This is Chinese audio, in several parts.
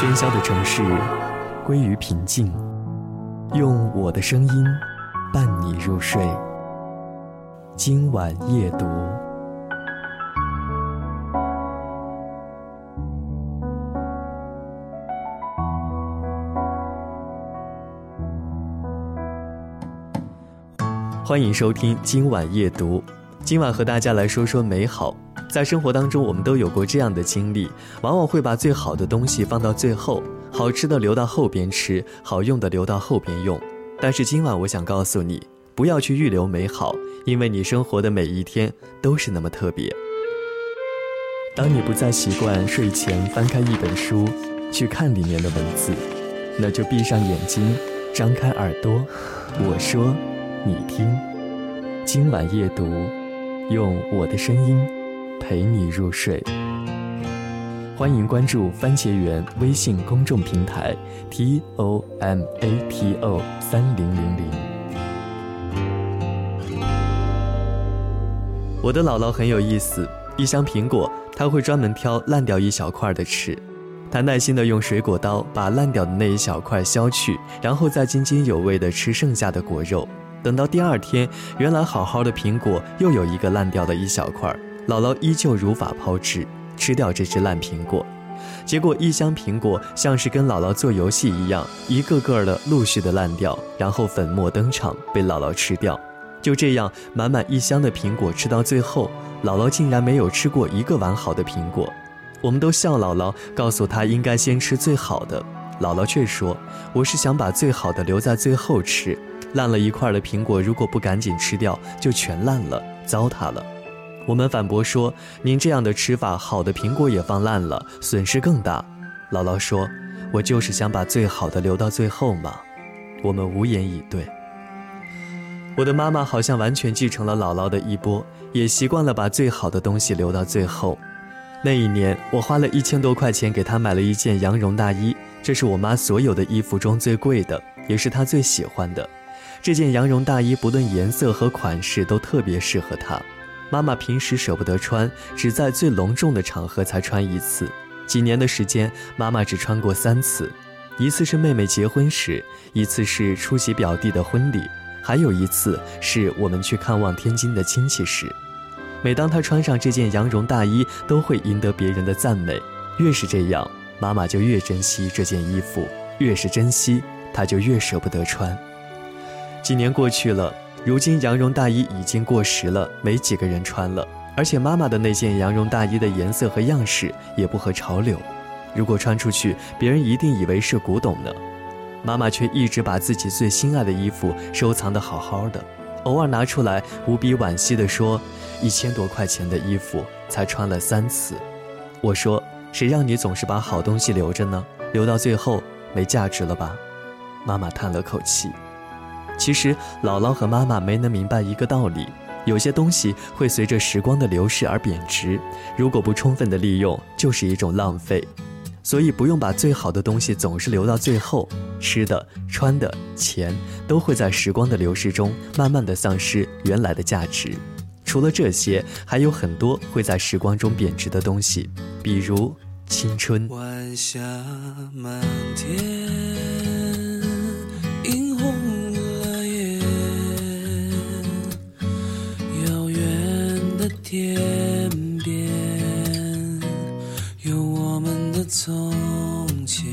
喧嚣的城市归于平静，用我的声音伴你入睡。今晚夜读，欢迎收听今晚夜读。今晚和大家来说说美好。在生活当中，我们都有过这样的经历，往往会把最好的东西放到最后，好吃的留到后边吃，好用的留到后边用。但是今晚我想告诉你，不要去预留美好，因为你生活的每一天都是那么特别。当你不再习惯睡前翻开一本书，去看里面的文字，那就闭上眼睛，张开耳朵，我说，你听，今晚夜读。用我的声音陪你入睡。欢迎关注番茄园微信公众平台 t o m a t o 三零零零。我的姥姥很有意思，一箱苹果，她会专门挑烂掉一小块的吃，她耐心的用水果刀把烂掉的那一小块削去，然后再津津有味的吃剩下的果肉。等到第二天，原来好好的苹果又有一个烂掉的一小块，姥姥依旧如法炮制，吃掉这只烂苹果。结果一箱苹果像是跟姥姥做游戏一样，一个个的陆续的烂掉，然后粉末登场，被姥姥吃掉。就这样，满满一箱的苹果吃到最后，姥姥竟然没有吃过一个完好的苹果。我们都笑姥姥，告诉她应该先吃最好的，姥姥却说：“我是想把最好的留在最后吃。”烂了一块的苹果，如果不赶紧吃掉，就全烂了，糟蹋了。我们反驳说：“您这样的吃法，好的苹果也放烂了，损失更大。”姥姥说：“我就是想把最好的留到最后嘛。”我们无言以对。我的妈妈好像完全继承了姥姥的衣钵，也习惯了把最好的东西留到最后。那一年，我花了一千多块钱给她买了一件羊绒大衣，这是我妈所有的衣服中最贵的，也是她最喜欢的。这件羊绒大衣不论颜色和款式都特别适合她。妈妈平时舍不得穿，只在最隆重的场合才穿一次。几年的时间，妈妈只穿过三次：一次是妹妹结婚时，一次是出席表弟的婚礼，还有一次是我们去看望天津的亲戚时。每当她穿上这件羊绒大衣，都会赢得别人的赞美。越是这样，妈妈就越珍惜这件衣服；越是珍惜，她就越舍不得穿。几年过去了，如今羊绒大衣已经过时了，没几个人穿了。而且妈妈的那件羊绒大衣的颜色和样式也不合潮流，如果穿出去，别人一定以为是古董呢。妈妈却一直把自己最心爱的衣服收藏得好好的，偶尔拿出来，无比惋惜地说：“一千多块钱的衣服才穿了三次。”我说：“谁让你总是把好东西留着呢？留到最后没价值了吧？”妈妈叹了口气。其实，姥姥和妈妈没能明白一个道理：有些东西会随着时光的流逝而贬值，如果不充分的利用，就是一种浪费。所以，不用把最好的东西总是留到最后。吃的、穿的、钱，都会在时光的流逝中慢慢的丧失原来的价值。除了这些，还有很多会在时光中贬值的东西，比如青春。晚霞满天。天边有我们的从前，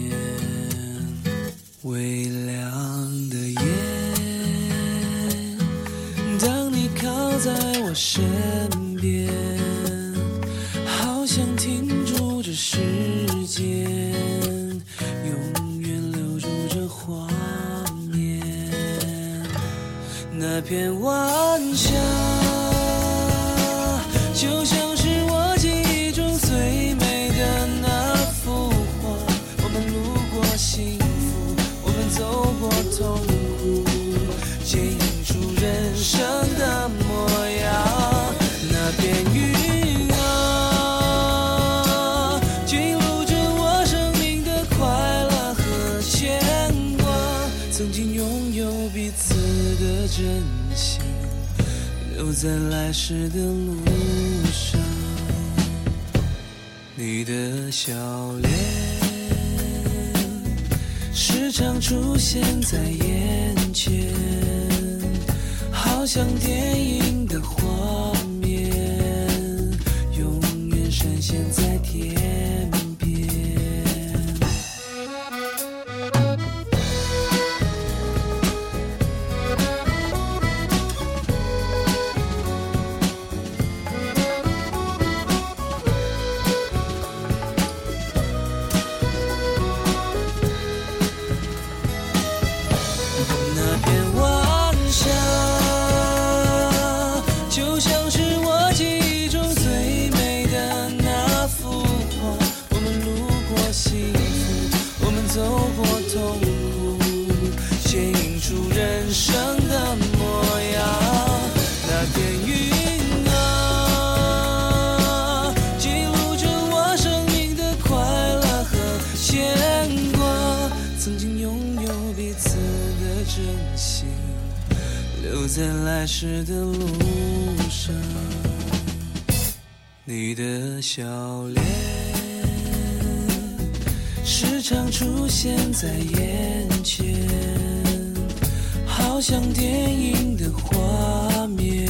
微亮的夜，当你靠在我身边，好想停住这时间，永远留住这画面，那片晚霞。痛苦，剪影出人生的模样。那片云啊，记录着我生命的快乐和牵挂，曾经拥有彼此的真心。留在来时的路上，你的笑脸时常出现在眼前，好像电影的画面，永远闪现在天在来时的路上。你的笑脸时常出现在眼前，好像电影的画面，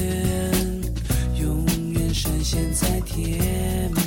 永远闪现在天边